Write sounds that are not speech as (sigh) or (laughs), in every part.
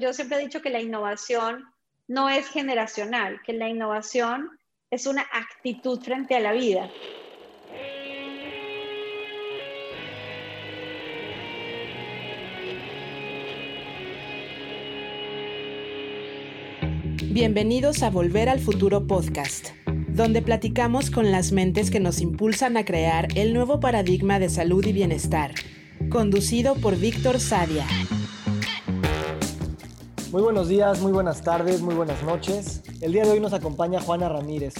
Yo siempre he dicho que la innovación no es generacional, que la innovación es una actitud frente a la vida. Bienvenidos a Volver al Futuro Podcast, donde platicamos con las mentes que nos impulsan a crear el nuevo paradigma de salud y bienestar, conducido por Víctor Sadia. Muy buenos días, muy buenas tardes, muy buenas noches. El día de hoy nos acompaña Juana Ramírez.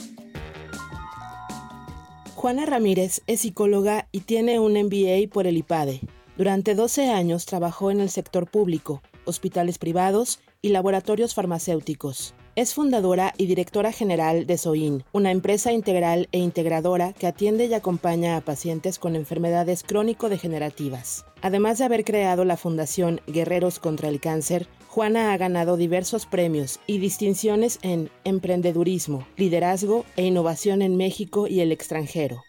Juana Ramírez es psicóloga y tiene un MBA por el IPADE. Durante 12 años trabajó en el sector público, hospitales privados y laboratorios farmacéuticos. Es fundadora y directora general de SOIN, una empresa integral e integradora que atiende y acompaña a pacientes con enfermedades crónico-degenerativas. Además de haber creado la Fundación Guerreros contra el Cáncer, Juana ha ganado diversos premios y distinciones en emprendedurismo, liderazgo e innovación en México y el extranjero.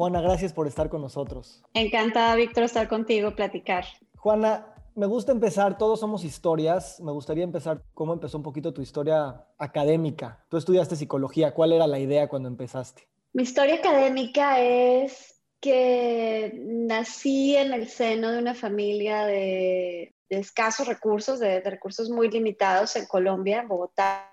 Juana, gracias por estar con nosotros. Encantada, Víctor, estar contigo, platicar. Juana, me gusta empezar, todos somos historias. Me gustaría empezar cómo empezó un poquito tu historia académica. Tú estudiaste psicología, ¿cuál era la idea cuando empezaste? Mi historia académica es que nací en el seno de una familia de, escasos recursos, de, recursos muy limitados en Colombia, en Bogotá,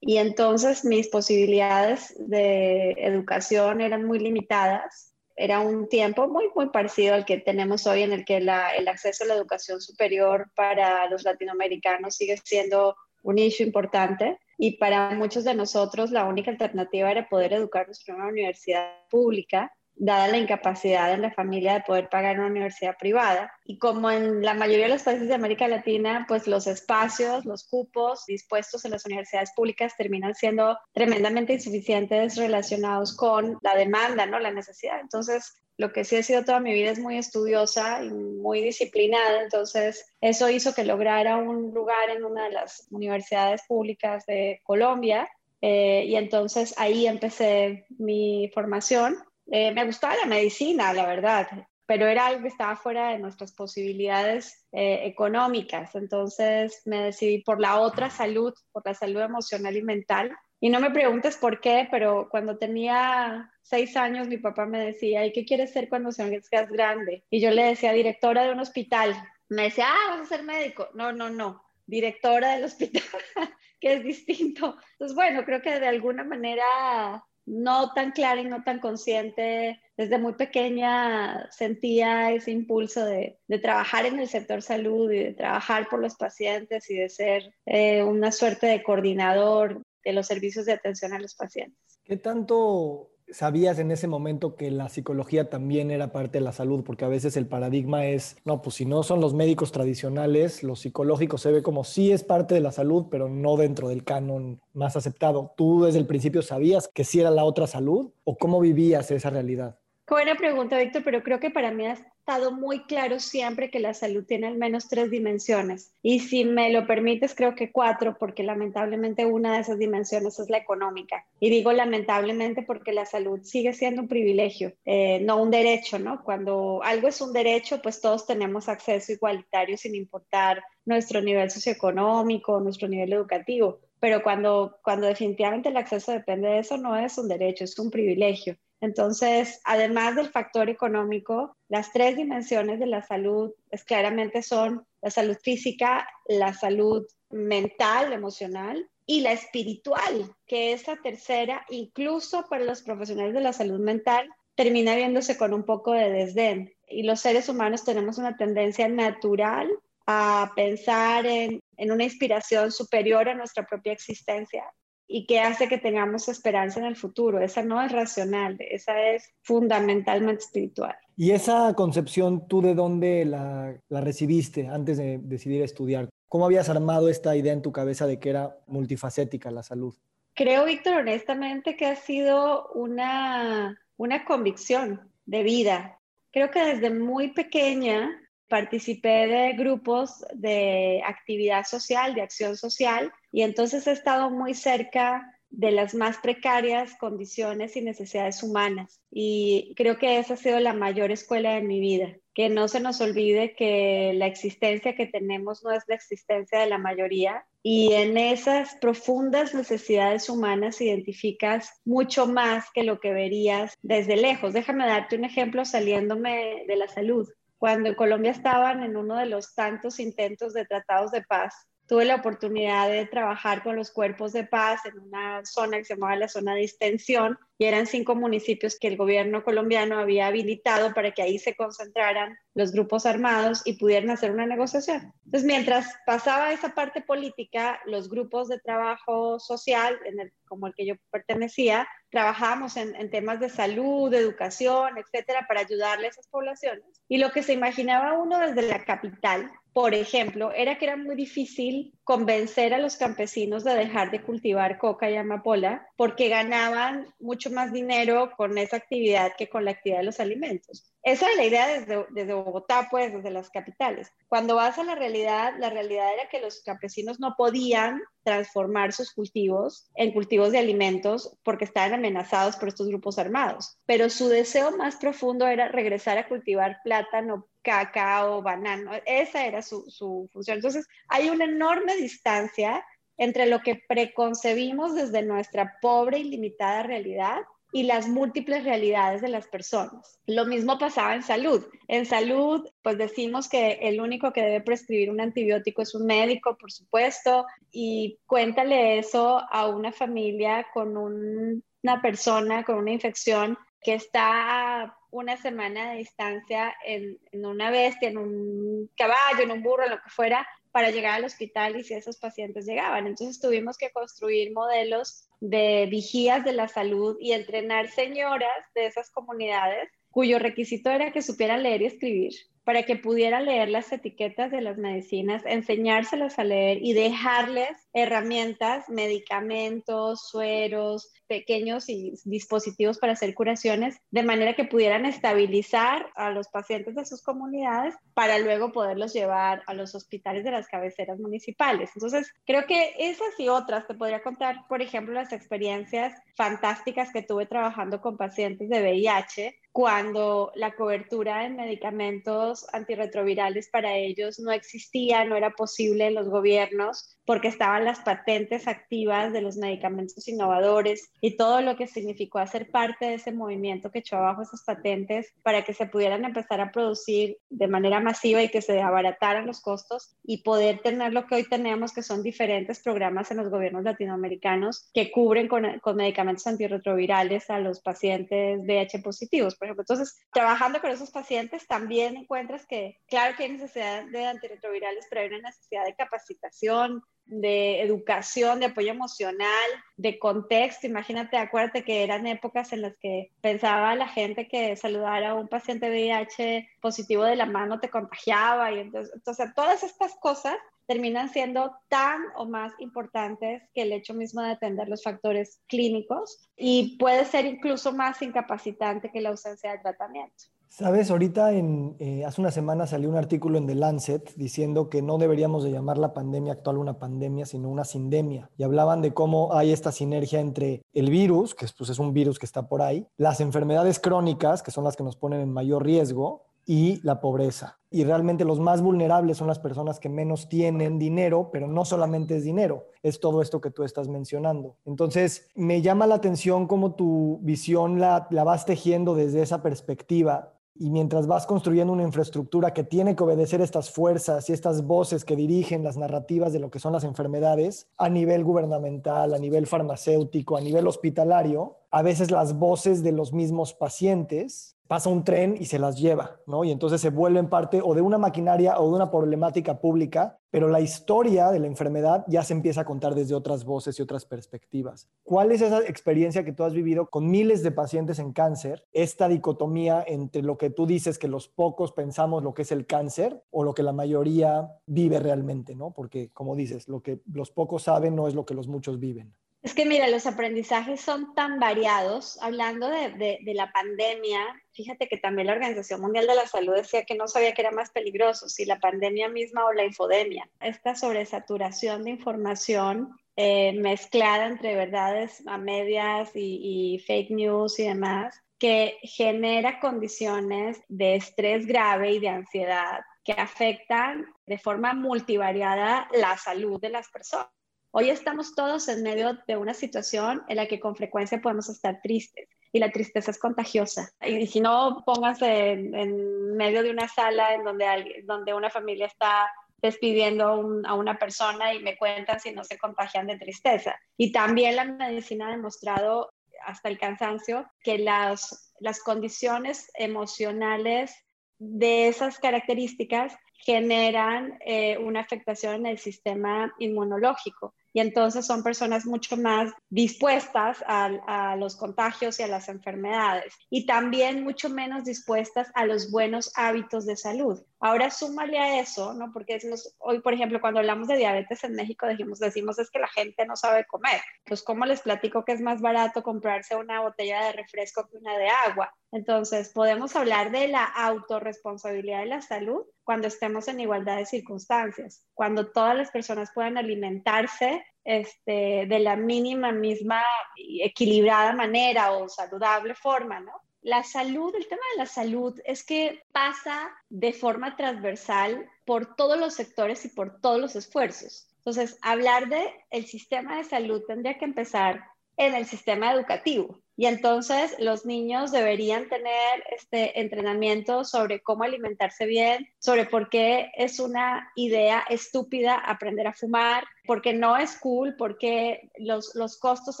y entonces mis posibilidades de educación eran muy limitadas. Era un tiempo muy, muy parecido al que tenemos hoy en el que el acceso a la educación superior para los latinoamericanos sigue siendo un issue importante y para muchos de nosotros la única alternativa era poder educarnos en una universidad pública dada la incapacidad de la familia de poder pagar una universidad privada. Y como en la mayoría de los países de América Latina, pues los espacios, los cupos dispuestos en las universidades públicas terminan siendo tremendamente insuficientes relacionados con la demanda, ¿no? La necesidad. Entonces, lo que sí he sido toda mi vida es muy estudiosa y muy disciplinada, entonces eso hizo que lograra un lugar en una de las universidades públicas de Colombia eh, y entonces ahí empecé mi formación eh, me gustaba la medicina, la verdad, pero era algo que estaba fuera de nuestras posibilidades eh, económicas. Entonces me decidí por la otra salud, por la salud emocional y mental. Y no me preguntes por qué, pero cuando tenía seis años mi papá me decía, ¿y qué quieres ser cuando seas grande? Y yo le decía, directora de un hospital. Me decía, ah, vas a ser médico. No, no, no, directora del hospital, (laughs) que es distinto. Entonces, bueno, creo que de alguna manera no tan clara y no tan consciente, desde muy pequeña sentía ese impulso de, trabajar en el sector salud y de trabajar por los pacientes y de ser eh, una suerte de coordinador de los servicios de atención a los pacientes. ¿Qué tanto sabías en ese momento que la psicología también era parte de la salud? Porque a veces el paradigma es, no, pues si no son los médicos tradicionales, lo psicológico se ve como sí es parte de la salud, pero no dentro del canon más aceptado. ¿Tú desde el principio sabías que sí era la otra salud o cómo vivías esa realidad? Buena pregunta, Víctor, pero creo que para mí ha estado muy claro siempre que la salud tiene al menos tres dimensiones. Y si me lo permites, creo que cuatro, porque lamentablemente una de esas dimensiones es la económica. Y digo lamentablemente porque la salud sigue siendo un privilegio, eh, no un derecho, ¿no? Cuando algo es un derecho, pues todos tenemos acceso igualitario sin importar nuestro nivel socioeconómico, nuestro nivel educativo. Pero cuando, cuando definitivamente el acceso depende de eso, no es un derecho, es un privilegio. Entonces, además del factor económico, las tres dimensiones de la salud es, claramente son la salud física, la salud mental, emocional y la espiritual, que es la tercera, incluso para los profesionales de la salud mental, termina viéndose con un poco de desdén. Y los seres humanos tenemos una tendencia natural a pensar en, en una inspiración superior a nuestra propia existencia y que hace que tengamos esperanza en el futuro. Esa no es racional, esa es fundamentalmente espiritual. ¿Y esa concepción tú de dónde la, la, recibiste antes de decidir estudiar? ¿Cómo habías armado esta idea en tu cabeza de que era multifacética la salud? Creo, Víctor, honestamente que ha sido una, una convicción de vida. Creo que desde muy pequeña participé de grupos de actividad social, de acción social, y entonces he estado muy cerca de las más precarias condiciones y necesidades humanas. Y creo que esa ha sido la mayor escuela de mi vida, que no se nos olvide que la existencia que tenemos no es la existencia de la mayoría. Y en esas profundas necesidades humanas identificas mucho más que lo que verías desde lejos. Déjame darte un ejemplo saliéndome de la salud. Cuando en Colombia estaban en uno de los tantos intentos de tratados de paz, tuve la oportunidad de trabajar con los cuerpos de paz en una zona que se llamaba la zona de extensión y eran cinco municipios que el gobierno colombiano había habilitado para que ahí se concentraran los grupos armados y pudieran hacer una negociación. Entonces, mientras pasaba esa parte política, los grupos de trabajo social, como el que yo pertenecía, trabajábamos en, temas de salud, de educación, etcétera, para ayudarle a esas poblaciones. Y lo que se imaginaba uno desde la capital por ejemplo, era que era muy difícil convencer a los campesinos de dejar de cultivar coca y amapola porque ganaban mucho más dinero con esa actividad que con la actividad de los alimentos. Esa era la idea desde, desde, Bogotá, pues, desde las capitales. Cuando vas a la realidad, la realidad era que los campesinos no podían transformar sus cultivos en cultivos de alimentos porque estaban amenazados por estos grupos armados. Pero su deseo más profundo era regresar a cultivar plátano, cacao, banano. Esa era su, su función. Entonces, hay una enorme distancia entre lo que preconcebimos desde nuestra pobre y limitada realidad y las múltiples realidades de las personas. Lo mismo pasaba en salud. En salud, pues decimos que el único que debe prescribir un antibiótico es un médico, por supuesto, y cuéntale eso a una familia con una persona con una infección que está una semana de distancia en, en, una bestia, en un caballo, en un burro, en lo que fuera, para llegar al hospital y si esos pacientes llegaban. Entonces tuvimos que construir modelos de vigías de la salud y entrenar señoras de esas comunidades cuyo requisito era que supieran leer y escribir para que pudiera leer las etiquetas de las medicinas, enseñárselas a leer y dejarles herramientas, medicamentos, sueros, pequeños dispositivos para hacer curaciones, de manera que pudieran estabilizar a los pacientes de sus comunidades para luego poderlos llevar a los hospitales de las cabeceras municipales. Entonces, creo que esas y otras, te podría contar, por ejemplo, las experiencias fantásticas que tuve trabajando con pacientes de VIH, cuando la cobertura de medicamentos antirretrovirales para ellos no existía, no era posible en los gobiernos porque estaban las patentes activas de los medicamentos innovadores y todo lo que significó hacer parte de ese movimiento que echó abajo esas patentes para que se pudieran empezar a producir de manera masiva y que se abarataran los costos y poder tener lo que hoy tenemos, que son diferentes programas en los gobiernos latinoamericanos que cubren con, con medicamentos antirretrovirales a los pacientes VIH positivos, por ejemplo. Entonces, trabajando con esos pacientes también encuentras que, claro que hay necesidad de antirretrovirales, pero hay una necesidad de capacitación, de educación, de apoyo emocional, de contexto. Imagínate, acuérdate que eran épocas en las que pensaba la gente que saludar a un paciente VIH positivo de la mano te contagiaba. Y entonces, entonces todas estas cosas terminan siendo tan o más importantes que el hecho mismo de atender los factores clínicos y puede ser incluso más incapacitante que la ausencia de tratamiento. Sabes, ahorita eh, hace una semana salió un artículo en The Lancet diciendo que no deberíamos de llamar la pandemia actual una pandemia, sino una sindemia. Y hablaban de cómo hay esta sinergia entre el virus, que pues, es un virus que está por ahí, las enfermedades crónicas, que son las que nos ponen en mayor riesgo, y la pobreza. Y realmente los más vulnerables son las personas que menos tienen dinero, pero no solamente es dinero, es todo esto que tú estás mencionando. Entonces, me llama la atención cómo tu visión la, la vas tejiendo desde esa perspectiva y mientras vas construyendo una infraestructura que tiene que obedecer estas fuerzas y estas voces que dirigen las narrativas de lo que son las enfermedades a nivel gubernamental, a nivel farmacéutico, a nivel hospitalario, a veces las voces de los mismos pacientes pasa un tren y se las lleva, ¿no? Y entonces se vuelven parte o de una maquinaria o de una problemática pública, pero la historia de la enfermedad ya se empieza a contar desde otras voces y otras perspectivas. ¿Cuál es esa experiencia que tú has vivido con miles de pacientes en cáncer? Esta dicotomía entre lo que tú dices que los pocos pensamos lo que es el cáncer o lo que la mayoría vive realmente, ¿no? Porque como dices, lo que los pocos saben no es lo que los muchos viven. Es que mira, los aprendizajes son tan variados. Hablando de, la pandemia, fíjate que también la Organización Mundial de la Salud decía que no sabía que era más peligroso, si la pandemia misma o la infodemia. Esta sobresaturación de información eh, mezclada entre verdades a medias y fake news y demás, que genera condiciones de estrés grave y de ansiedad que afectan de forma multivariada la salud de las personas. Hoy estamos todos en medio de una situación en la que con frecuencia podemos estar tristes y la tristeza es contagiosa. Y si no, pónganse en, medio de una sala en donde, una familia está despidiendo a una persona y me cuentan si no se contagian de tristeza. Y también la medicina ha demostrado hasta el cansancio que las condiciones emocionales de esas características generan eh, una afectación en el sistema inmunológico y entonces son personas mucho más dispuestas a, los contagios y a las enfermedades y también mucho menos dispuestas a los buenos hábitos de salud. Ahora súmale a eso, ¿no? Porque decimos, hoy, por ejemplo, cuando hablamos de diabetes en México, decimos, decimos es que la gente no sabe comer. Pues, ¿cómo les platico que es más barato comprarse una botella de refresco que una de agua? Entonces, podemos hablar de la autorresponsabilidad de la salud cuando estemos en igualdad de circunstancias, cuando todas las personas puedan alimentarse este, de la mínima misma equilibrada manera o saludable forma, ¿no? La salud, el tema de la salud es que pasa de forma transversal por todos los sectores y por todos los esfuerzos. Entonces, hablar de el sistema de salud tendría que empezar en el sistema educativo. Y entonces los niños deberían tener este entrenamiento sobre cómo alimentarse bien, sobre por qué es una idea estúpida aprender a fumar, porque no es cool, porque los, los costos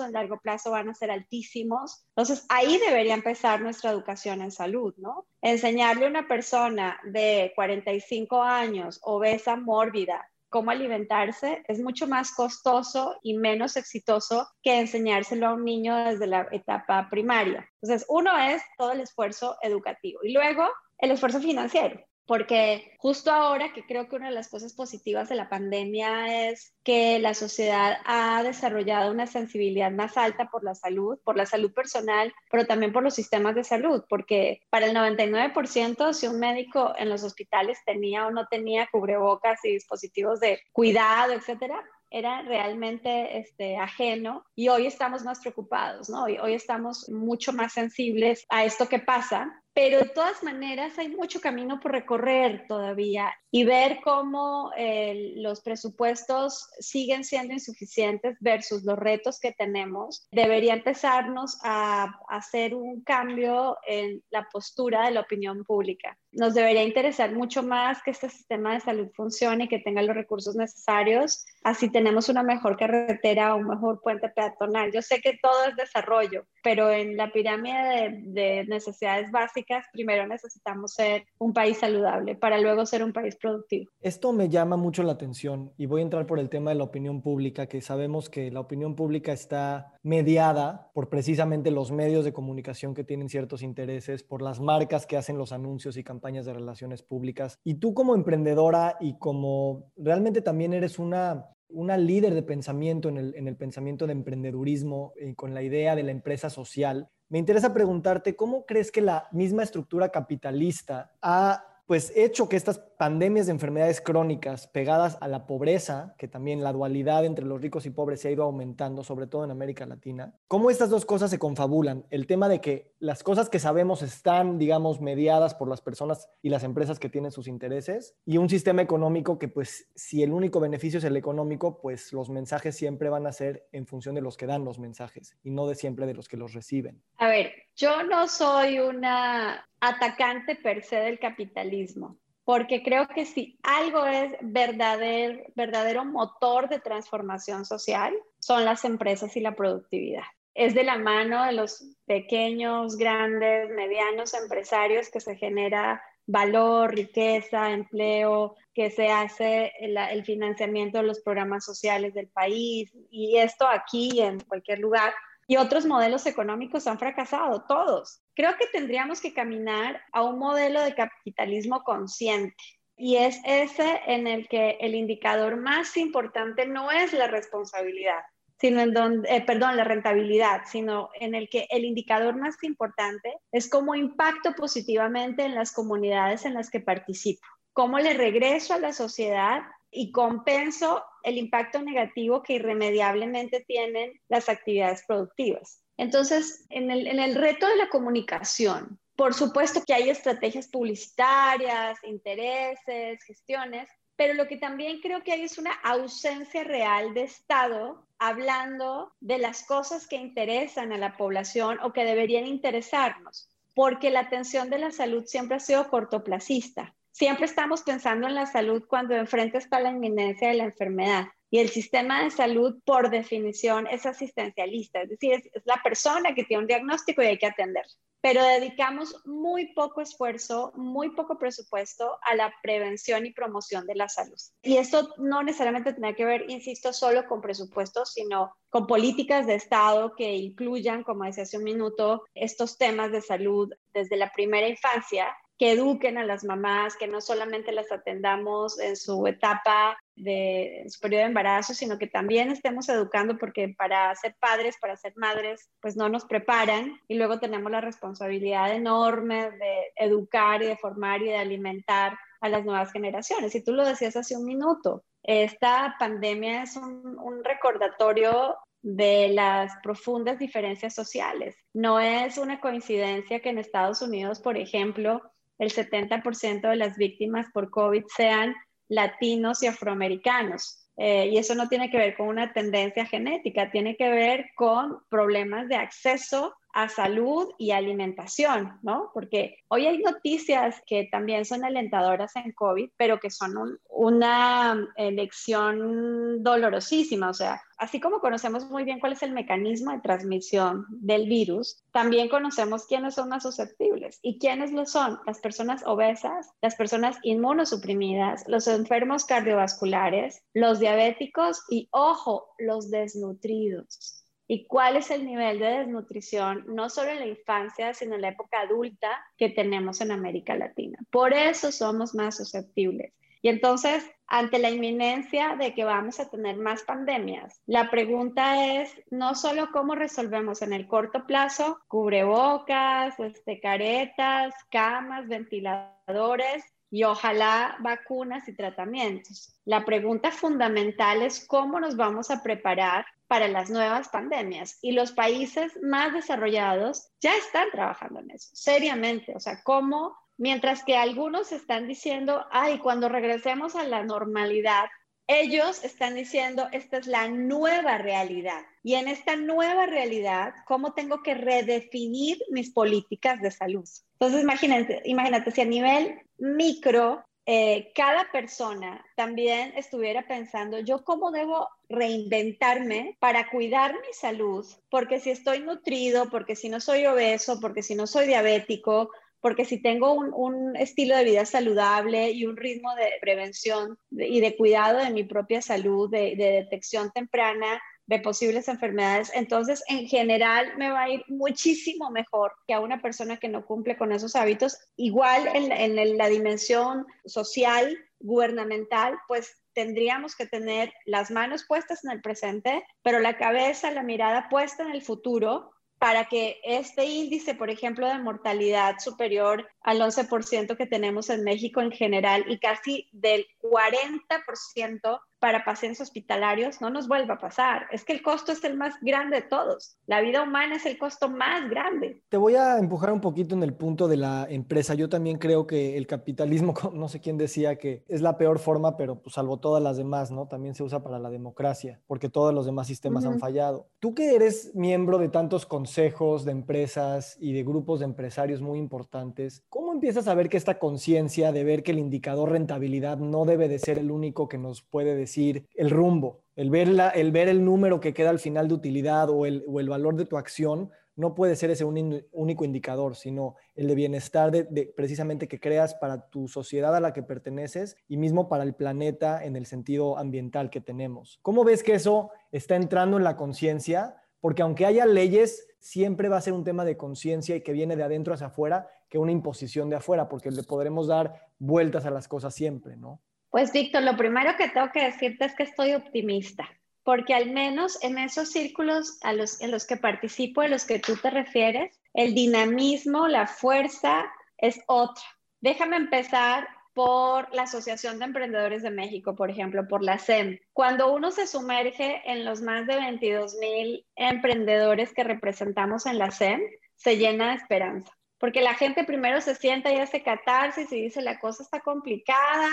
a largo plazo van a ser altísimos. Entonces ahí debería empezar nuestra educación en salud, ¿no? Enseñarle a una persona de 45 años, obesa, mórbida, cómo alimentarse es mucho más costoso y menos exitoso que enseñárselo a un niño desde la etapa primaria. Entonces, uno es todo el esfuerzo educativo y luego el esfuerzo financiero porque justo ahora que creo que una de las cosas positivas de la pandemia es que la sociedad ha desarrollado una sensibilidad más alta por la salud, por la salud personal, pero también por los sistemas de salud, porque para el 99% si un médico en los hospitales tenía o no tenía cubrebocas y dispositivos de cuidado, etcétera, era realmente este, ajeno y hoy estamos más preocupados, ¿no? Hoy, hoy estamos mucho más sensibles a esto que pasa pero de todas maneras hay mucho camino por recorrer todavía y ver cómo eh, los presupuestos siguen siendo insuficientes versus los retos que tenemos, debería empezarnos a, hacer un cambio en la postura de la opinión pública. Nos debería interesar mucho más que este sistema de salud funcione y que tenga los recursos necesarios, así tenemos una mejor carretera o un mejor puente peatonal. Yo sé que todo es desarrollo, pero en la pirámide de necesidades básicas, primero necesitamos ser un país saludable para luego ser un país productivo. Esto me llama mucho la atención y voy a entrar por el tema de la opinión pública, que sabemos que la opinión pública está mediada por precisamente los medios de comunicación que tienen ciertos intereses, por las marcas que hacen los anuncios y campañas de relaciones públicas. Y tú como emprendedora y como realmente también eres una una líder de pensamiento en el, en el pensamiento de emprendedurismo eh, con la idea de la empresa social, me interesa preguntarte cómo crees que la misma estructura capitalista ha pues hecho que estas pandemias de enfermedades crónicas pegadas a la pobreza, que también la dualidad entre los ricos y pobres se ha ido aumentando, sobre todo en América Latina, cómo estas dos cosas se confabulan. El tema de que las cosas que sabemos están, digamos, mediadas por las personas y las empresas que tienen sus intereses, y un sistema económico que, pues, si el único beneficio es el económico, pues los mensajes siempre van a ser en función de los que dan los mensajes y no de siempre de los que los reciben. A ver, yo no soy una atacante per se del capitalismo, porque creo que si algo es verdadero, motor de transformación social, son las empresas y la productividad. Es de la mano de los pequeños, grandes, medianos empresarios que se genera valor, riqueza, empleo, que se hace el, el, financiamiento de los programas sociales del país y esto aquí en cualquier lugar y otros modelos económicos han fracasado, todos. Creo que tendríamos que caminar a un modelo de capitalismo consciente. Y es ese en el que el indicador más importante no es la responsabilidad, sino en donde, eh, perdón, la rentabilidad, sino en el que el indicador más importante es cómo impacto positivamente en las comunidades en las que participo, cómo le regreso a la sociedad y compenso el impacto negativo que irremediablemente tienen las actividades productivas. Entonces, en el, reto de la comunicación, por supuesto que hay estrategias publicitarias, intereses, gestiones, pero lo que también creo que hay es una ausencia real de Estado hablando de las cosas que interesan a la población o que deberían interesarnos, porque la atención de la salud siempre ha sido cortoplacista. Siempre estamos pensando en la salud cuando enfrente está la inminencia de la enfermedad. Y el sistema de salud, por definición, es asistencialista, es decir, es, la persona que tiene un diagnóstico y hay que atender. Pero dedicamos muy poco esfuerzo, muy poco presupuesto a la prevención y promoción de la salud. Y esto no necesariamente tiene que ver, insisto, solo con presupuestos, sino con políticas de Estado que incluyan, como decía hace un minuto, estos temas de salud desde la primera infancia que eduquen a las mamás, que no solamente las atendamos en su etapa de su periodo de embarazo, sino que también estemos educando porque para ser padres, para ser madres, pues no nos preparan y luego tenemos la responsabilidad enorme de educar y de formar y de alimentar a las nuevas generaciones. Y tú lo decías hace un minuto, esta pandemia es un, un recordatorio de las profundas diferencias sociales. No es una coincidencia que en Estados Unidos, por ejemplo, el 70% de las víctimas por COVID sean latinos y afroamericanos. Eh, y eso no tiene que ver con una tendencia genética, tiene que ver con problemas de acceso a salud y alimentación, ¿no? Porque hoy hay noticias que también son alentadoras en COVID, pero que son una elección dolorosísima. O sea, así como conocemos muy bien cuál es el mecanismo de transmisión del virus, también conocemos quiénes son más susceptibles. ¿Y quiénes lo son? Las personas obesas, las personas inmunosuprimidas, los enfermos cardiovasculares, los diabéticos y, ojo, los desnutridos y cuál es el nivel de desnutrición, no solo en la infancia, sino en la época adulta que tenemos en América Latina. Por eso somos más susceptibles. Y entonces, ante la inminencia de que vamos a tener más pandemias, la pregunta es no solo cómo resolvemos en el corto plazo, cubrebocas, este, caretas, camas, ventiladores, y ojalá vacunas y tratamientos. La pregunta fundamental es cómo nos vamos a preparar para las nuevas pandemias. Y los países más desarrollados ya están trabajando en eso, seriamente. O sea, cómo, mientras que algunos están diciendo, ay, cuando regresemos a la normalidad, ellos están diciendo, esta es la nueva realidad. Y en esta nueva realidad, ¿cómo tengo que redefinir mis políticas de salud? Entonces, imagínate, imagínate si a nivel micro eh, cada persona también estuviera pensando, yo cómo debo reinventarme para cuidar mi salud, porque si estoy nutrido, porque si no soy obeso, porque si no soy diabético, porque si tengo un, estilo de vida saludable y un ritmo de prevención y de cuidado de mi propia salud, de detección temprana, de posibles enfermedades. Entonces, en general, me va a ir muchísimo mejor que a una persona que no cumple con esos hábitos. Igual en, la dimensión social, gubernamental, pues tendríamos que tener las manos puestas en el presente, pero la cabeza, la mirada puesta en el futuro para que este índice, por ejemplo, de mortalidad superior al 11% que tenemos en México en general y casi del 40% para pacientes hospitalarios no nos vuelva a pasar. Es que el costo es el más grande de todos. La vida humana es el costo más grande. Te voy a empujar un poquito en el punto de la empresa. Yo también creo que el capitalismo, (laughs) no sé quién decía que es la peor forma, pero pues salvo todas las demás, ¿no? También se usa para la democracia, porque todos los demás sistemas han fallado. Tú que eres miembro de tantos consejos de empresas y de grupos de empresarios muy importantes, ¿cómo empiezas a ver que esta conciencia de ver que el indicador rentabilidad no debe de ser el único que nos puede decir el rumbo, el ver, el ver el número que queda al final de utilidad o el, valor de tu acción, no puede ser ese único indicador, sino el de bienestar de, precisamente que creas para tu sociedad a la que perteneces y mismo para el planeta en el sentido ambiental que tenemos. ¿Cómo ves que eso está entrando en la conciencia? Porque aunque haya leyes, siempre va a ser un tema de conciencia y que viene de adentro hacia afuera que una imposición de afuera, porque le podremos dar vueltas a las cosas siempre, ¿no? Pues Víctor, lo primero que tengo que decirte es que estoy optimista, porque al menos en esos círculos en los que participo, a los que tú te refieres, el dinamismo, la fuerza es otra. Déjame empezar por la Asociación de Emprendedores de México, por ejemplo, por la SEM. Cuando uno se sumerge en los más de 22 mil emprendedores que representamos en la SEM, se llena de esperanza. Porque la gente primero se sienta y hace catarsis y dice, la cosa está complicada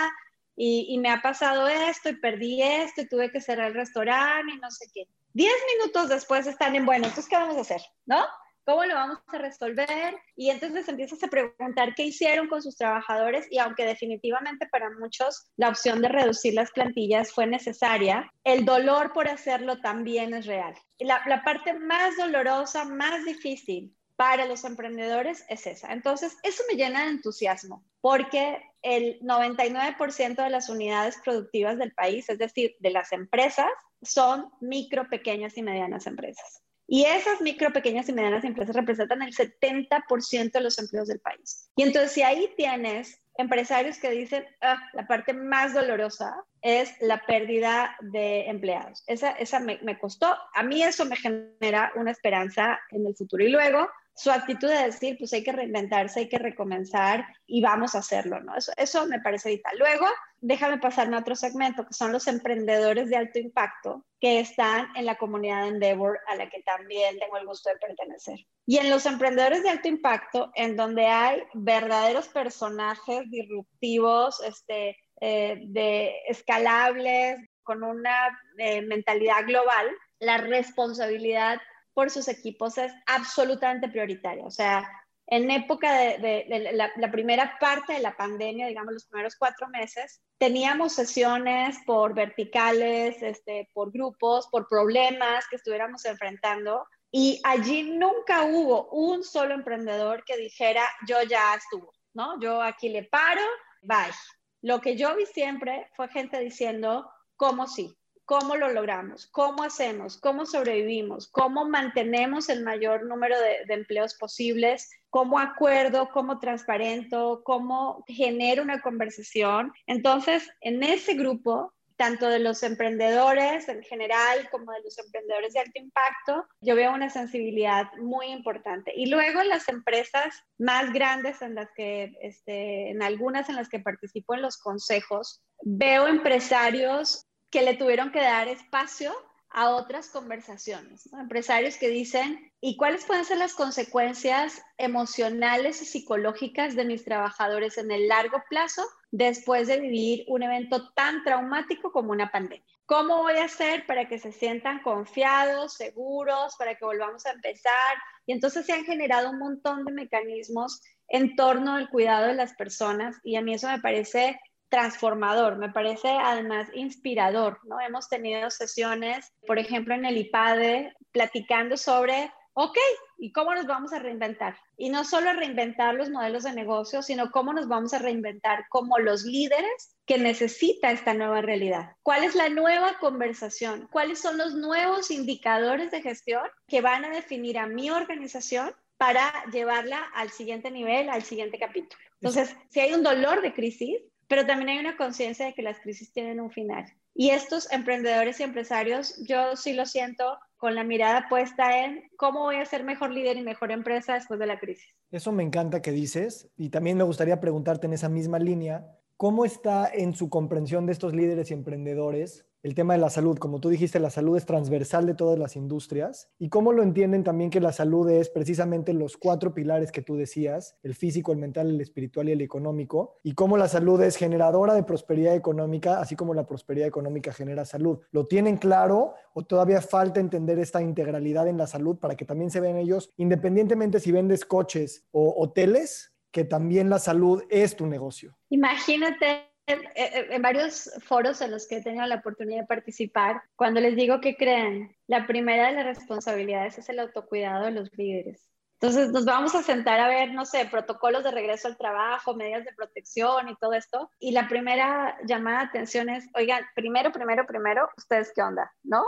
y, y me ha pasado esto y perdí esto y tuve que cerrar el restaurante y no sé qué. Diez minutos después están en, bueno, entonces, ¿qué vamos a hacer? ¿No? ¿Cómo lo vamos a resolver? Y entonces empiezas a preguntar qué hicieron con sus trabajadores y aunque definitivamente para muchos la opción de reducir las plantillas fue necesaria, el dolor por hacerlo también es real. La, la parte más dolorosa, más difícil para los emprendedores es esa. Entonces, eso me llena de entusiasmo porque el 99% de las unidades productivas del país, es decir, de las empresas, son micro, pequeñas y medianas empresas. Y esas micro, pequeñas y medianas empresas representan el 70% de los empleos del país. Y entonces si ahí tienes empresarios que dicen, ah, la parte más dolorosa es la pérdida de empleados. Esa, esa me, me, costó. A mí eso me genera una esperanza en el futuro. Y luego su actitud de decir, pues hay que reinventarse, hay que recomenzar y vamos a hacerlo, ¿no? Eso, eso me parece vital. Luego, déjame pasarme a otro segmento, que son los emprendedores de alto impacto que están en la comunidad de Endeavor, a la que también tengo el gusto de pertenecer. Y en los emprendedores de alto impacto, en donde hay verdaderos personajes disruptivos, este, eh, de escalables, con una eh, mentalidad global, la responsabilidad por sus equipos es absolutamente prioritaria. O sea, en época de, la, primera parte de la pandemia, digamos los primeros cuatro meses, teníamos sesiones por verticales, este, por grupos, por problemas que estuviéramos enfrentando. Y allí nunca hubo un solo emprendedor que dijera, yo ya estuvo, ¿no? Yo aquí le paro, bye. Lo que yo vi siempre fue gente diciendo, ¿cómo sí? Cómo lo logramos, cómo hacemos, cómo sobrevivimos, cómo mantenemos el mayor número de, empleos posibles, cómo acuerdo, cómo transparento, cómo genero una conversación. Entonces, en ese grupo, tanto de los emprendedores en general como de los emprendedores de alto impacto, yo veo una sensibilidad muy importante. Y luego en las empresas más grandes en las que, este, en algunas en las que participo en los consejos, veo empresarios que le tuvieron que dar espacio a otras conversaciones, empresarios que dicen, ¿y cuáles pueden ser las consecuencias emocionales y psicológicas de mis trabajadores en el largo plazo después de vivir un evento tan traumático como una pandemia? ¿Cómo voy a hacer para que se sientan confiados, seguros, para que volvamos a empezar? Y entonces se han generado un montón de mecanismos en torno al cuidado de las personas y a mí eso me parece transformador, me parece además inspirador, ¿no? Hemos tenido sesiones, por ejemplo, en el IPADE, platicando sobre, ok, ¿y cómo nos vamos a reinventar? Y no solo reinventar los modelos de negocio, sino cómo nos vamos a reinventar como los líderes que necesita esta nueva realidad. ¿Cuál es la nueva conversación? ¿Cuáles son los nuevos indicadores de gestión que van a definir a mi organización para llevarla al siguiente nivel, al siguiente capítulo? Entonces, si hay un dolor de crisis, pero también hay una conciencia de que las crisis tienen un final. Y estos emprendedores y empresarios, yo sí lo siento con la mirada puesta en cómo voy a ser mejor líder y mejor empresa después de la crisis. Eso me encanta que dices y también me gustaría preguntarte en esa misma línea, ¿cómo está en su comprensión de estos líderes y emprendedores el tema de la salud. Como tú dijiste, la salud es transversal de todas las industrias. ¿Y cómo lo entienden también que la salud es precisamente los cuatro pilares que tú decías, el físico, el mental, el espiritual y el económico? Y cómo la salud es generadora de prosperidad económica, así como la prosperidad económica genera salud. ¿Lo tienen claro o todavía falta entender esta integralidad en la salud para que también se vean ellos, independientemente si vendes coches o hoteles, que también la salud es tu negocio? Imagínate en, varios foros en los que he tenido la oportunidad de participar, cuando les digo que creen, la primera de las responsabilidades es el autocuidado de los líderes. Entonces nos vamos a sentar a ver, no sé, protocolos de regreso al trabajo, medidas de protección y todo esto. Y la primera llamada de atención es, oigan, primero, primero, primero, ¿ustedes qué onda? ¿No?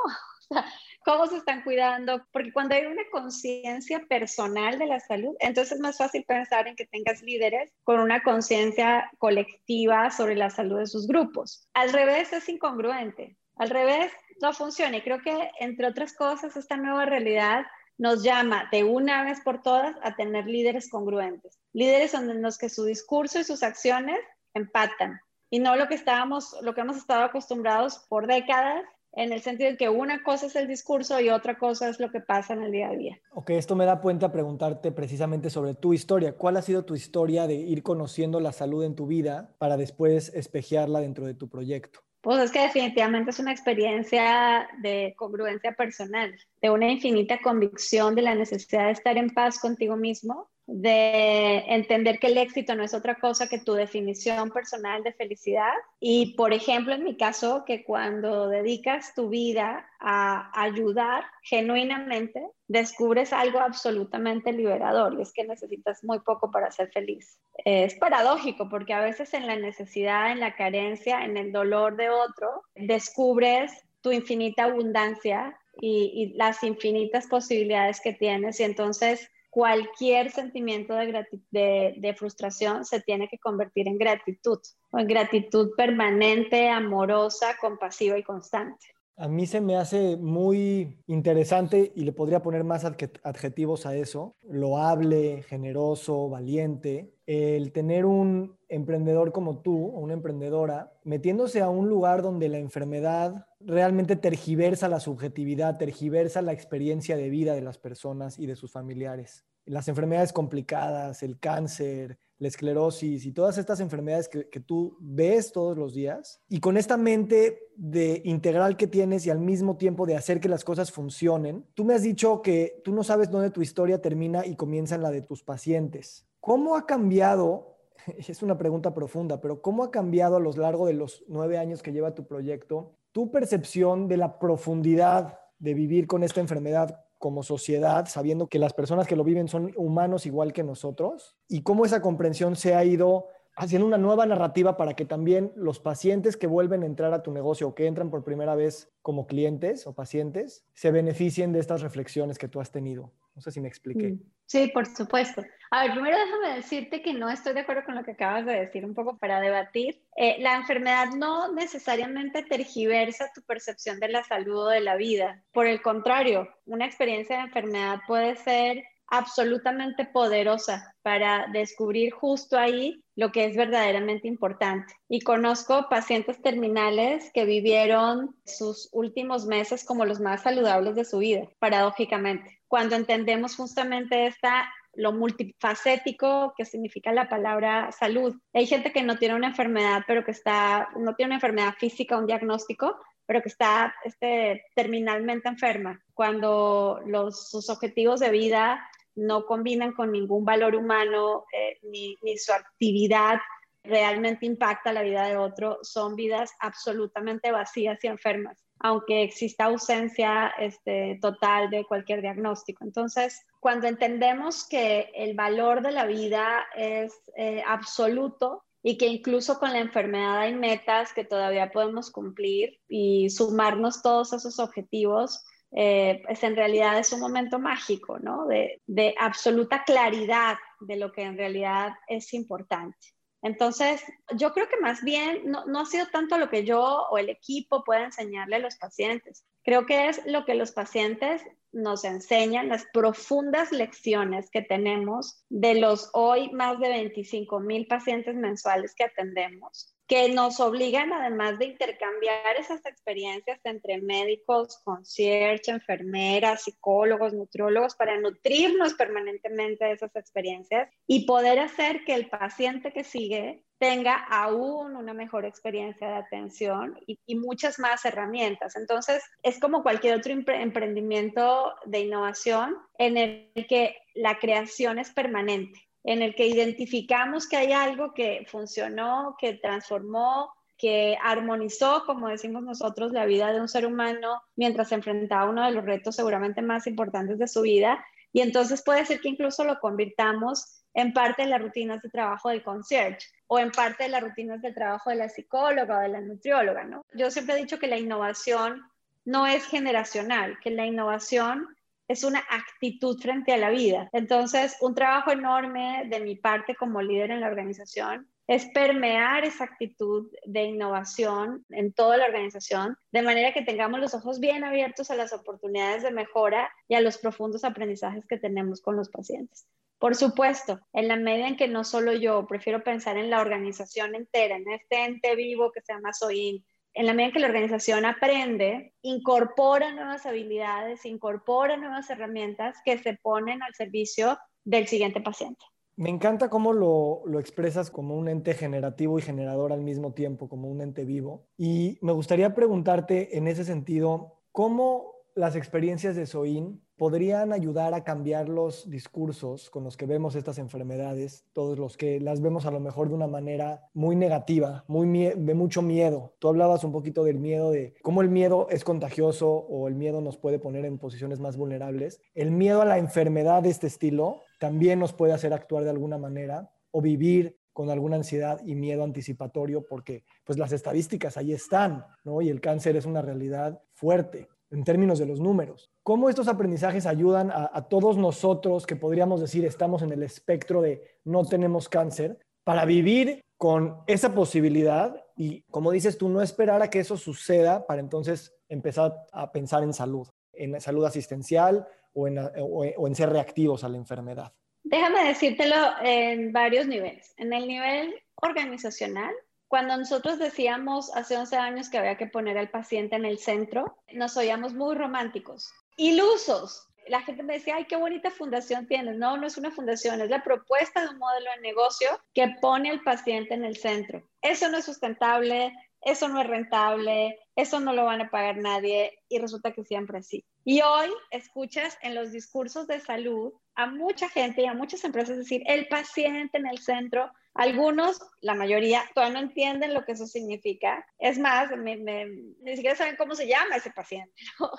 Cómo se están cuidando, porque cuando hay una conciencia personal de la salud, entonces es más fácil pensar en que tengas líderes con una conciencia colectiva sobre la salud de sus grupos. Al revés es incongruente, al revés no funciona. Y creo que entre otras cosas esta nueva realidad nos llama de una vez por todas a tener líderes congruentes, líderes en los que su discurso y sus acciones empatan. Y no lo que estábamos, lo que hemos estado acostumbrados por décadas en el sentido de que una cosa es el discurso y otra cosa es lo que pasa en el día a día. Ok, esto me da cuenta preguntarte precisamente sobre tu historia. ¿Cuál ha sido tu historia de ir conociendo la salud en tu vida para después espejearla dentro de tu proyecto? Pues es que definitivamente es una experiencia de congruencia personal, de una infinita convicción de la necesidad de estar en paz contigo mismo de entender que el éxito no es otra cosa que tu definición personal de felicidad. Y, por ejemplo, en mi caso, que cuando dedicas tu vida a ayudar genuinamente, descubres algo absolutamente liberador y es que necesitas muy poco para ser feliz. Es paradójico porque a veces en la necesidad, en la carencia, en el dolor de otro, descubres tu infinita abundancia y, las infinitas posibilidades que tienes y entonces cualquier sentimiento de, de, frustración se tiene que convertir en gratitud, o en gratitud permanente, amorosa, compasiva y constante. A mí se me hace muy interesante y le podría poner más adjetivos a eso, loable, generoso, valiente, el tener un emprendedor como tú o una emprendedora metiéndose a un lugar donde la enfermedad realmente tergiversa la subjetividad, tergiversa la experiencia de vida de las personas y de sus familiares. Las enfermedades complicadas, el cáncer, la esclerosis y todas estas enfermedades que, tú ves todos los días. Y con esta mente de integral que tienes y al mismo tiempo de hacer que las cosas funcionen, tú me has dicho que tú no sabes dónde tu historia termina y comienza en la de tus pacientes. ¿Cómo ha cambiado? (laughs) Es una pregunta profunda, pero ¿cómo ha cambiado a lo largo de los nueve años que lleva tu proyecto tu percepción de la profundidad de vivir con esta enfermedad como sociedad, sabiendo que las personas que lo viven son humanos igual que nosotros, y cómo esa comprensión se ha ido haciendo una nueva narrativa para que también los pacientes que vuelven a entrar a tu negocio o que entran por primera vez como clientes o pacientes se beneficien de estas reflexiones que tú has tenido. No sé si me expliqué. Mm. Sí, por supuesto. A ver, primero déjame decirte que no estoy de acuerdo con lo que acabas de decir, un poco para debatir. Eh, la enfermedad no necesariamente tergiversa tu percepción de la salud o de la vida. Por el contrario, una experiencia de enfermedad puede ser absolutamente poderosa para descubrir justo ahí lo que es verdaderamente importante. Y conozco pacientes terminales que vivieron sus últimos meses como los más saludables de su vida, paradójicamente. Cuando entendemos justamente esta lo multifacético que significa la palabra salud. Hay gente que no tiene una enfermedad, pero que está, no tiene una enfermedad física, un diagnóstico, pero que está este, terminalmente enferma. Cuando los, sus objetivos de vida no combinan con ningún valor humano, eh, ni, su actividad realmente impacta la vida de otro, son vidas absolutamente vacías y enfermas, aunque exista ausencia este, total de cualquier diagnóstico. Entonces, cuando entendemos que el valor de la vida es eh, absoluto, y que incluso con la enfermedad hay metas que todavía podemos cumplir y sumarnos todos esos objetivos, eh, pues en realidad es un momento mágico, ¿no? De, de, absoluta claridad de lo que en realidad es importante. Entonces, yo creo que más bien no, no ha sido tanto lo que yo o el equipo pueda enseñarle a los pacientes. Creo que es lo que los pacientes nos enseñan, las profundas lecciones que tenemos de los hoy más de 25 mil pacientes mensuales que atendemos que nos obligan además de intercambiar esas experiencias entre médicos, concierge, enfermeras, psicólogos, nutriólogos, para nutrirnos permanentemente de esas experiencias y poder hacer que el paciente que sigue tenga aún una mejor experiencia de atención y, muchas más herramientas. Entonces, es como cualquier otro emprendimiento de innovación en el que la creación es permanente en el que identificamos que hay algo que funcionó, que transformó, que armonizó, como decimos nosotros, la vida de un ser humano mientras se enfrentaba uno de los retos seguramente más importantes de su vida. Y entonces puede ser que incluso lo convirtamos en parte de las rutinas de trabajo del concierge o en parte de las rutinas de trabajo de la psicóloga o de la nutrióloga, ¿no? Yo siempre he dicho que la innovación no es generacional, que la innovación es una actitud frente a la vida. Entonces, un trabajo enorme de mi parte como líder en la organización es permear esa actitud de innovación en toda la organización, de manera que tengamos los ojos bien abiertos a las oportunidades de mejora y a los profundos aprendizajes que tenemos con los pacientes. Por supuesto, en la medida en que no solo yo, prefiero pensar en la organización entera, en este ente vivo que se llama SOIN, en la medida en que la organización aprende, incorpora nuevas habilidades, incorpora nuevas herramientas que se ponen al servicio del siguiente paciente. Me encanta cómo lo, expresas como un ente generativo y generador al mismo tiempo, como un ente vivo. Y me gustaría preguntarte en ese sentido, ¿cómo las experiencias de SOIN podrían ayudar a cambiar los discursos con los que vemos estas enfermedades, todos los que las vemos a lo mejor de una manera muy negativa, muy de mucho miedo. Tú hablabas un poquito del miedo, de cómo el miedo es contagioso o el miedo nos puede poner en posiciones más vulnerables. El miedo a la enfermedad de este estilo también nos puede hacer actuar de alguna manera o vivir con alguna ansiedad y miedo anticipatorio porque pues las estadísticas ahí están, ¿no? Y el cáncer es una realidad fuerte en términos de los números. ¿Cómo estos aprendizajes ayudan a, todos nosotros que podríamos decir estamos en el espectro de no tenemos cáncer para vivir con esa posibilidad y, como dices tú, no esperar a que eso suceda para entonces empezar a pensar en salud, en salud asistencial o en, ser reactivos a la enfermedad? Déjame decírtelo en varios niveles. En el nivel organizacional, cuando nosotros decíamos hace 11 años que había que poner al paciente en el centro, nos oíamos muy románticos, ilusos. La gente me decía, ay, qué bonita fundación tienes. No, no es una fundación, es la propuesta de un modelo de negocio que pone al paciente en el centro. Eso no es sustentable, eso no es rentable, eso no lo van a pagar nadie y resulta que siempre sí. Y hoy escuchas en los discursos de salud a mucha gente y a muchas empresas decir, el paciente en el centro, algunos, la mayoría, todavía no entienden lo que eso significa. Es más, ni siquiera saben cómo se llama ese paciente, (laughs) ¿no?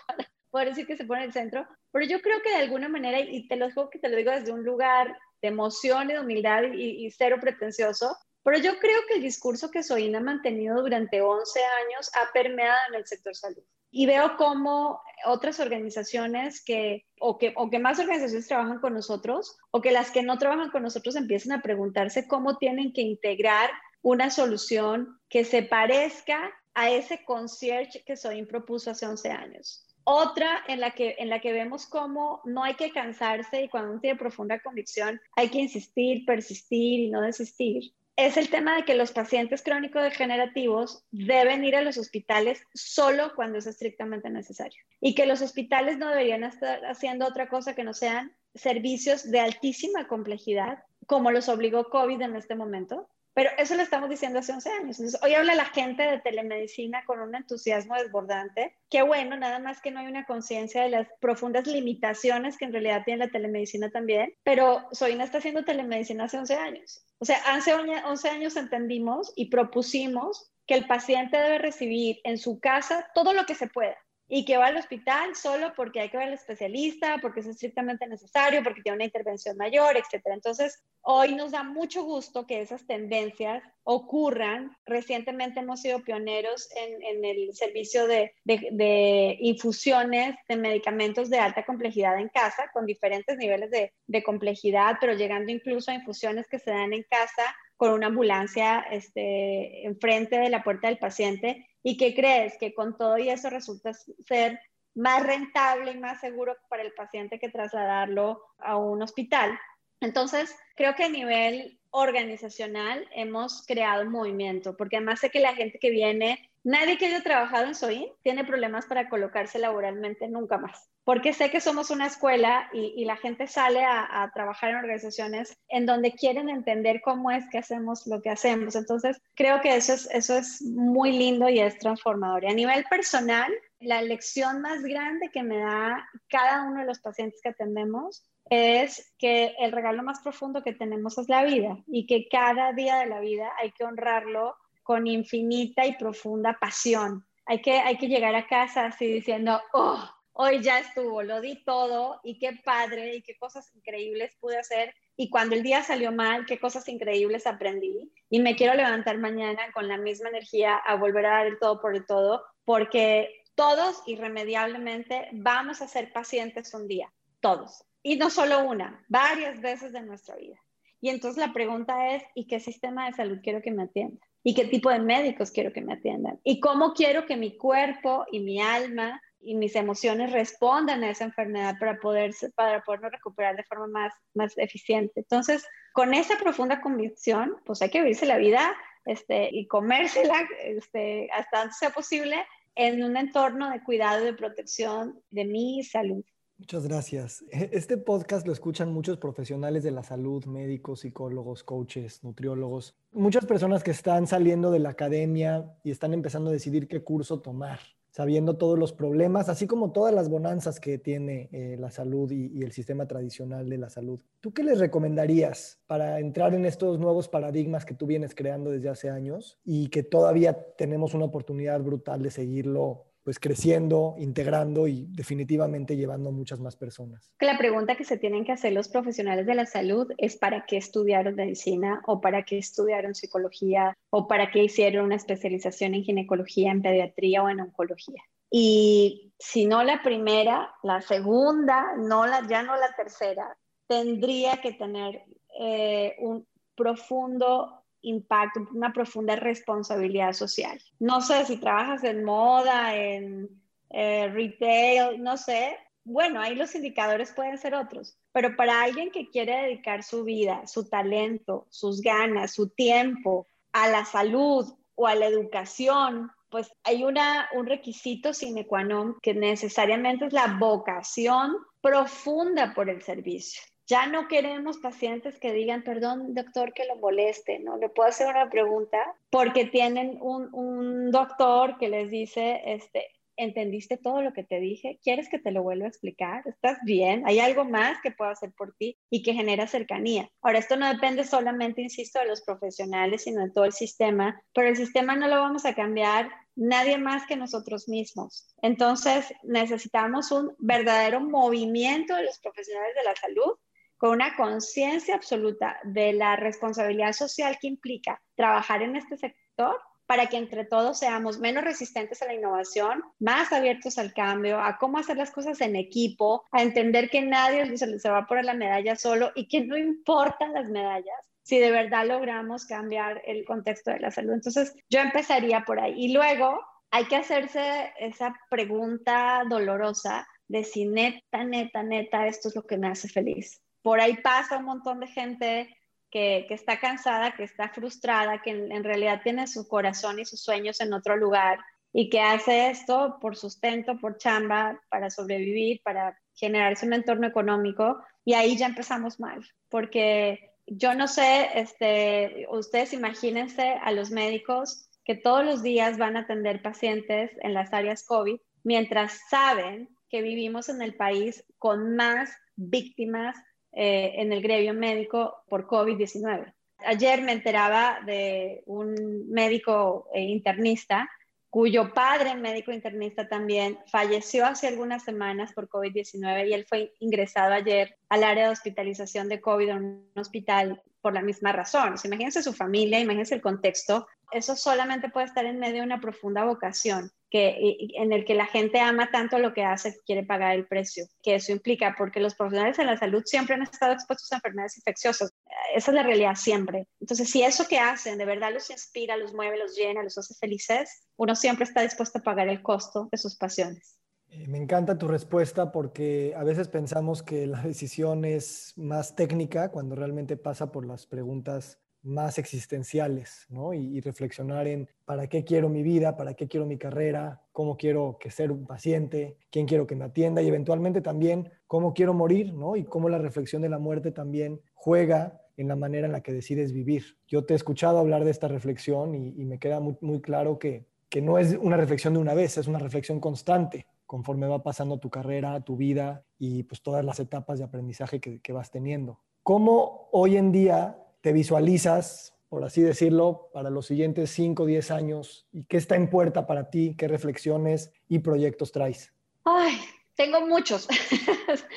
Poder decir que se pone en el centro. Pero yo creo que de alguna manera, y te lo digo, desde un lugar de emoción y de humildad y, y cero pretencioso, pero yo creo que el discurso que Soin ha mantenido durante 11 años ha permeado en el sector salud. Y veo cómo otras organizaciones que o, que, o que más organizaciones trabajan con nosotros, o que las que no trabajan con nosotros empiezan a preguntarse cómo tienen que integrar una solución que se parezca a ese concierge que Soin propuso hace 11 años. Otra en la, que, en la que vemos cómo no hay que cansarse y cuando uno tiene profunda convicción hay que insistir, persistir y no desistir es el tema de que los pacientes crónicos degenerativos deben ir a los hospitales solo cuando es estrictamente necesario y que los hospitales no deberían estar haciendo otra cosa que no sean servicios de altísima complejidad, como los obligó COVID en este momento, pero eso lo estamos diciendo hace 11 años. Hoy habla la gente de telemedicina con un entusiasmo desbordante. Qué bueno, nada más que no hay una conciencia de las profundas limitaciones que en realidad tiene la telemedicina también. Pero Soina está haciendo telemedicina hace 11 años. O sea, hace 11 años entendimos y propusimos que el paciente debe recibir en su casa todo lo que se pueda y que va al hospital solo porque hay que ver al especialista, porque es estrictamente necesario, porque tiene una intervención mayor, etc. Entonces, hoy nos da mucho gusto que esas tendencias ocurran. Recientemente hemos sido pioneros en, el servicio de, de, infusiones de medicamentos de alta complejidad en casa, con diferentes niveles de, de complejidad, pero llegando incluso a infusiones que se dan en casa con una ambulancia este, enfrente de la puerta del paciente y que crees que con todo y eso resulta ser más rentable y más seguro para el paciente que trasladarlo a un hospital. Entonces, creo que a nivel organizacional hemos creado movimiento, porque además sé que la gente que viene, nadie que haya trabajado en SOIN tiene problemas para colocarse laboralmente nunca más, porque sé que somos una escuela y, la gente sale a, trabajar en organizaciones en donde quieren entender cómo es que hacemos lo que hacemos. Entonces, creo que eso es, eso es muy lindo y es transformador. Y a nivel personal, la lección más grande que me da cada uno de los pacientes que atendemos es que el regalo más profundo que tenemos es la vida y que cada día de la vida hay que honrarlo con infinita y profunda pasión. Hay que, hay que llegar a casa así diciendo, oh, hoy ya estuvo, lo di todo y qué padre y qué cosas increíbles pude hacer. Y cuando el día salió mal, qué cosas increíbles aprendí. Y me quiero levantar mañana con la misma energía a volver a dar el todo por el todo, porque todos irremediablemente vamos a ser pacientes un día, todos. Y no solo una, varias veces de nuestra vida. Y entonces la pregunta es, ¿y qué sistema de salud quiero que me atienda? ¿Y qué tipo de médicos quiero que me atiendan? ¿Y cómo quiero que mi cuerpo y mi alma y mis emociones respondan a esa enfermedad para, poder, para podernos recuperar de forma más, más eficiente. Entonces, con esa profunda convicción, pues hay que vivirse la vida este, y comérsela este, hasta antes sea posible en un entorno de cuidado y de protección de mi salud. Muchas gracias. E, este podcast lo escuchan muchos profesionales de la salud, médicos, psicólogos, coaches, nutriólogos, muchas personas que están saliendo de la academia y están empezando a decidir qué curso tomar sabiendo todos los problemas, así como todas las bonanzas que tiene eh, la salud y, el sistema tradicional de la salud. ¿Tú qué les recomendarías para entrar en estos nuevos paradigmas que tú vienes creando desde hace años y que todavía tenemos una oportunidad brutal de seguirlo pues creciendo, integrando y definitivamente llevando a muchas más personas. La pregunta que se tienen que hacer los profesionales de la salud es para qué estudiaron medicina o para qué estudiaron psicología o para qué hicieron una especialización en ginecología, en pediatría o en oncología. Y si no la primera, la segunda, no la, ya no la tercera, tendría que tener eh, un profundo impacto, una profunda responsabilidad social. No sé si trabajas en moda, en eh, retail, no sé. Bueno, ahí los indicadores pueden ser otros, pero para alguien que quiere dedicar su vida, su talento, sus ganas, su tiempo a la salud o a la educación, pues hay una, un requisito sine qua non que necesariamente es la vocación profunda por el servicio. Ya no queremos pacientes que digan, perdón, doctor, que lo moleste, ¿no? Le puedo hacer una pregunta porque tienen un, un doctor que les dice, este, ¿entendiste todo lo que te dije? ¿Quieres que te lo vuelva a explicar? ¿Estás bien? ¿Hay algo más que puedo hacer por ti y que genera cercanía? Ahora, esto no depende solamente, insisto, de los profesionales, sino de todo el sistema, pero el sistema no lo vamos a cambiar nadie más que nosotros mismos. Entonces, necesitamos un verdadero movimiento de los profesionales de la salud con una conciencia absoluta de la responsabilidad social que implica trabajar en este sector para que entre todos seamos menos resistentes a la innovación, más abiertos al cambio, a cómo hacer las cosas en equipo, a entender que nadie se va a poner la medalla solo y que no importan las medallas si de verdad logramos cambiar el contexto de la salud. Entonces, yo empezaría por ahí. Y luego hay que hacerse esa pregunta dolorosa de si neta, neta, neta, esto es lo que me hace feliz por ahí pasa un montón de gente que, está cansada, que está frustrada, que en, realidad tiene su corazón y sus sueños en otro lugar y que hace esto por sustento, por chamba, para sobrevivir, para generarse un entorno económico. Y ahí ya empezamos mal, porque yo no sé, este, ustedes imagínense a los médicos que todos los días van a atender pacientes en las áreas COVID, mientras saben que vivimos en el país con más víctimas eh, en el gremio médico por COVID-19. Ayer me enteraba de un médico eh, internista cuyo padre, médico internista también, falleció hace algunas semanas por COVID-19 y él fue ingresado ayer al área de hospitalización de COVID en un hospital por la misma razón. imagínense su familia, imagínense el contexto. Eso solamente puede estar en medio de una profunda vocación que, en el que la gente ama tanto lo que hace que quiere pagar el precio, que eso implica, porque los profesionales de la salud siempre han estado expuestos a enfermedades infecciosas. Esa es la realidad siempre. Entonces, si eso que hacen de verdad los inspira, los mueve, los llena, los hace felices, uno siempre está dispuesto a pagar el costo de sus pasiones. Eh, me encanta tu respuesta porque a veces pensamos que la decisión es más técnica cuando realmente pasa por las preguntas más existenciales, ¿no? Y, reflexionar en para qué quiero mi vida, para qué quiero mi carrera, cómo quiero que ser un paciente, quién quiero que me atienda y eventualmente también cómo quiero morir, ¿no? Y cómo la reflexión de la muerte también juega en la manera en la que decides vivir. Yo te he escuchado hablar de esta reflexión y, me queda muy, claro que, que no es una reflexión de una vez, es una reflexión constante conforme va pasando tu carrera, tu vida y pues todas las etapas de aprendizaje que, vas teniendo. ¿Cómo hoy en día te visualizas, por así decirlo, para los siguientes 5 o 10 años? ¿Y qué está en puerta para ti? ¿Qué reflexiones y proyectos traes? Ay, tengo muchos. (laughs)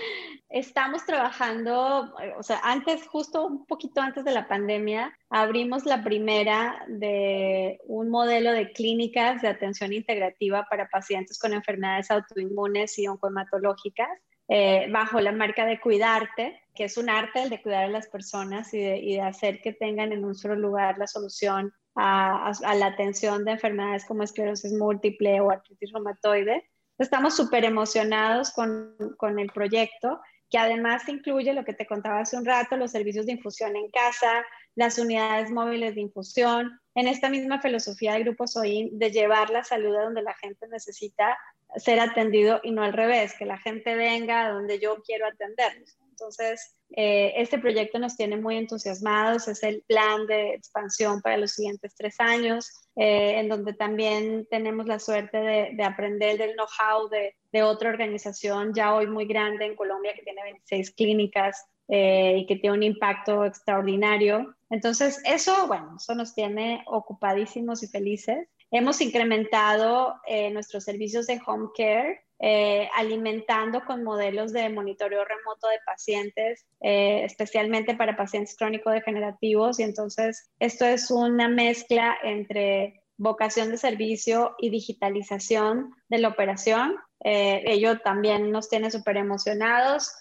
Estamos trabajando, o sea, antes, justo un poquito antes de la pandemia, abrimos la primera de un modelo de clínicas de atención integrativa para pacientes con enfermedades autoinmunes y oncohematológicas, eh, bajo la marca de Cuidarte, que es un arte el de cuidar a las personas y de, hacer que tengan en un solo lugar la solución a, la atención de enfermedades como esclerosis múltiple o artritis reumatoide. Estamos súper emocionados con el proyecto que además incluye lo que te contaba hace un rato, los servicios de infusión en casa, las unidades móviles de infusión, en esta misma filosofía del Grupo SOIN de llevar la salud a donde la gente necesita ser atendido y no al revés, que la gente venga a donde yo quiero atenderlos. Entonces, eh, este proyecto nos tiene muy entusiasmados, es el plan de expansión para los siguientes tres años, eh, en donde también tenemos la suerte de, aprender del know-how de, de, otra organización ya hoy muy grande en Colombia que tiene 26 clínicas eh, y que tiene un impacto extraordinario. Entonces, eso, bueno, eso nos tiene ocupadísimos y felices. Hemos incrementado nuestros servicios de home care eh, alimentando con modelos de monitoreo remoto de pacientes, eh, especialmente para pacientes crónico-degenerativos. Y entonces esto es una mezcla entre vocación de servicio y digitalización de la operación. Eh, ello también nos tiene súper emocionados.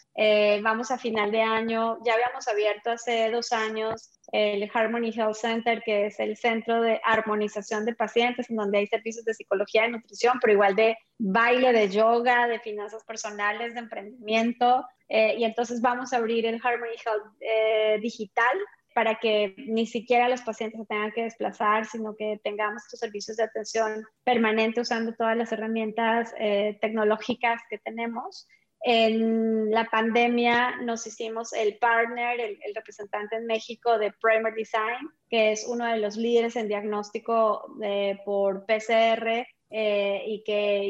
vamos a final de año, ya habíamos abierto hace dos años el Harmony Health Center, que es el centro de armonización de pacientes, en donde hay servicios de psicología y nutrición, pero igual de baile, de yoga, de finanzas personales, de emprendimiento. Eh, y entonces vamos a abrir el Harmony Health eh, digital para que ni siquiera los pacientes se tengan que desplazar, sino que tengamos estos servicios de atención permanente usando todas las herramientas eh, tecnológicas que tenemos. En la pandemia nos hicimos el partner, el, representante en México de Primer Design, que es uno de los líderes en diagnóstico por PCR eh, y,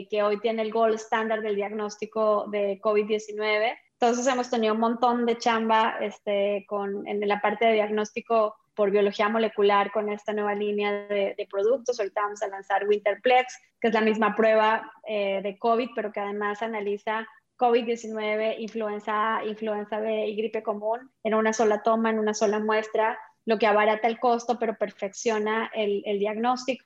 que, hoy tiene el gold estándar del diagnóstico de COVID-19. Entonces hemos tenido un montón de chamba este, con, en la parte de diagnóstico por biología molecular con esta nueva línea de, productos. Ahorita vamos a lanzar Winterplex, que es la misma prueba eh, de COVID, pero que además analiza COVID-19, influenza, influenza B y gripe común en una sola toma, en una sola muestra, lo que abarata el costo, pero perfecciona el, el diagnóstico,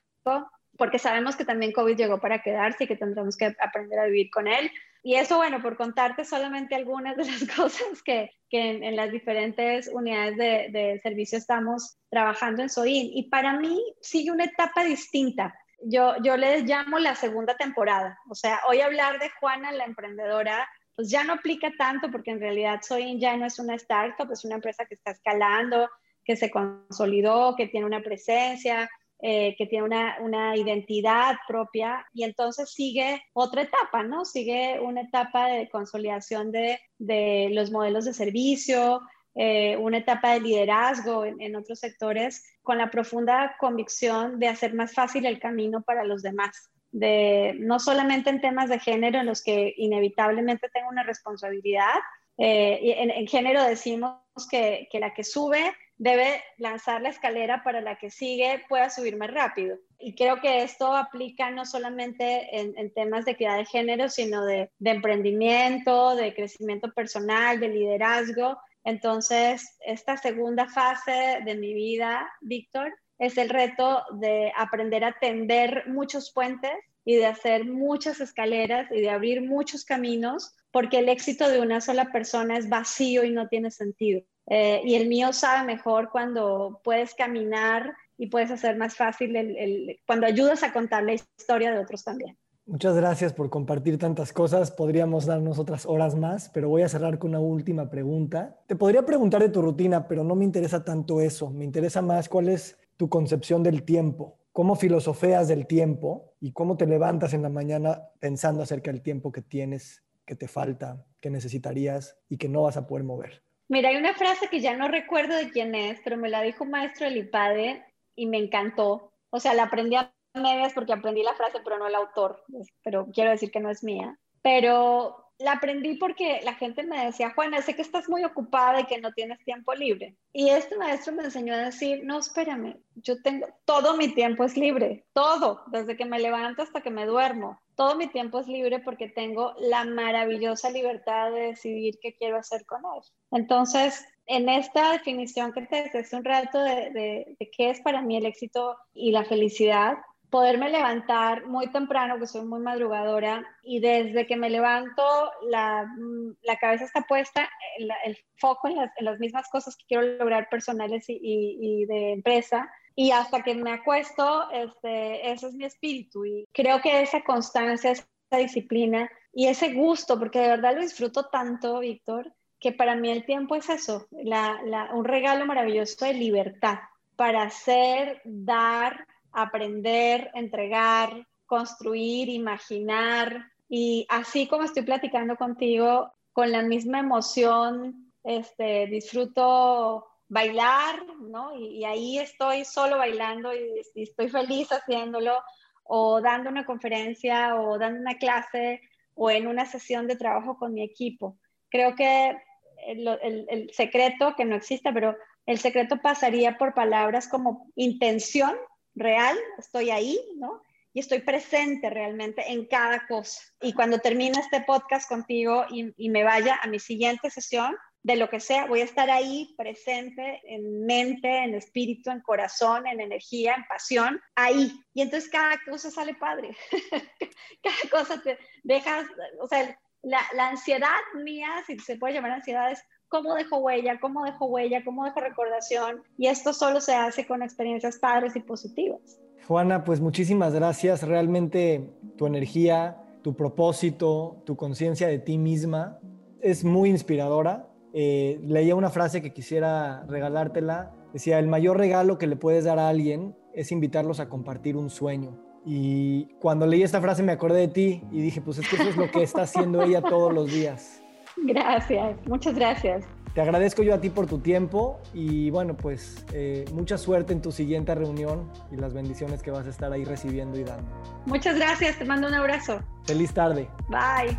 porque sabemos que también COVID llegó para quedarse y que tendremos que aprender a vivir con él. Y eso, bueno, por contarte solamente algunas de las (laughs) cosas que, que en, las diferentes unidades de, de, servicio estamos trabajando en SOIN. Y para mí sigue una etapa distinta yo, yo les llamo la segunda temporada. O sea, hoy hablar de Juana, la emprendedora, pues ya no aplica tanto porque en realidad Soy ya no es una startup, es una empresa que está escalando, que se consolidó, que tiene una presencia, eh, que tiene una, una, identidad propia y entonces sigue otra etapa, ¿no? Sigue una etapa de consolidación de, de los modelos de servicio, eh, una etapa de liderazgo en, otros sectores con la profunda convicción de hacer más fácil el camino para los demás, de no solamente en temas de género en los que inevitablemente tengo una responsabilidad. Eh, en, género decimos que, la que sube debe lanzar la escalera para la que sigue pueda subir más rápido. Y creo que esto aplica no solamente en, temas de equidad de género, sino de, de, emprendimiento, de crecimiento personal, de liderazgo. Entonces, esta segunda fase de mi vida, Víctor, es el reto de aprender a tender muchos puentes y de hacer muchas escaleras y de abrir muchos caminos, porque el éxito de una sola persona es vacío y no tiene sentido. Eh, y el mío sabe mejor cuando puedes caminar y puedes hacer más fácil cuando ayudas a contar la historia de otros también. Muchas gracias por compartir tantas cosas. Podríamos darnos otras horas más, pero voy a cerrar con una última pregunta. Te podría preguntar de tu rutina, pero no me interesa tanto eso. Me interesa más cuál es tu concepción del tiempo. ¿Cómo filosofeas del tiempo y cómo te levantas en la mañana pensando acerca del tiempo que tienes, que te falta, que necesitarías y que no vas a poder mover? Mira, hay una frase que ya no recuerdo de quién es, pero me la dijo un maestro del IPADE y me encantó. O sea, la aprendí a medias porque aprendí la frase, pero no el autor, pero quiero decir que no es mía. Pero la aprendí porque la gente me decía, Juana, sé que estás muy ocupada y que no tienes tiempo libre. Y este maestro me enseñó a decir, no, espérame, yo tengo, todo mi tiempo es libre, todo, desde que me levanto hasta que me duermo. Todo mi tiempo es libre porque tengo la maravillosa libertad de decidir qué quiero hacer con él. Entonces, en esta definición que te hace un rato de, de qué es para mí el éxito y la felicidad, poderme levantar muy temprano, que soy muy madrugadora, y desde que me levanto, la, la cabeza está puesta, el, foco en las, en las, mismas cosas que quiero lograr personales y, y, de empresa, y hasta que me acuesto, este, ese es mi espíritu, y creo que esa constancia es disciplina y ese gusto, porque de verdad lo disfruto tanto, Víctor, que para mí el tiempo es eso, un regalo maravilloso de libertad para hacer, dar, aprender, entregar, construir, imaginar. Y así como estoy platicando contigo, con la misma emoción, este, disfruto bailar, ¿no? Y, ahí estoy solo bailando y, estoy feliz haciéndolo, o dando una conferencia, o dando una clase, o en una sesión de trabajo con mi equipo. Creo que el, secreto, que no existe, pero el secreto pasaría por palabras como intención real, estoy ahí, ¿no? Y estoy presente realmente en cada cosa. Y cuando termine este podcast contigo y, y me vaya a mi siguiente sesión, de lo que sea, voy a estar ahí presente en mente, en espíritu, en corazón, en energía, en pasión, ahí. Y entonces cada cosa sale padre. (laughs) cada cosa te dejas, o sea, la, la, ansiedad mía, si se puede llamar ansiedad, es cómo dejo huella, cómo dejo huella, cómo dejo recordación. Y esto solo se hace con experiencias padres y positivas. Juana, pues muchísimas gracias. Realmente tu energía, tu propósito, tu conciencia de ti misma es muy inspiradora eh, leía una frase que quisiera regalártela. Decía, el mayor regalo que le puedes dar a alguien es invitarlos a compartir un sueño. Y cuando leí esta frase me acordé de ti y dije, pues es que eso es lo que está haciendo ella todos los días. (laughs) Gracias, muchas gracias. Te agradezco yo a ti por tu tiempo y bueno, pues eh, mucha suerte en tu siguiente reunión y las bendiciones que vas a estar ahí recibiendo y dando. Muchas gracias, te mando un abrazo. Feliz tarde. Bye.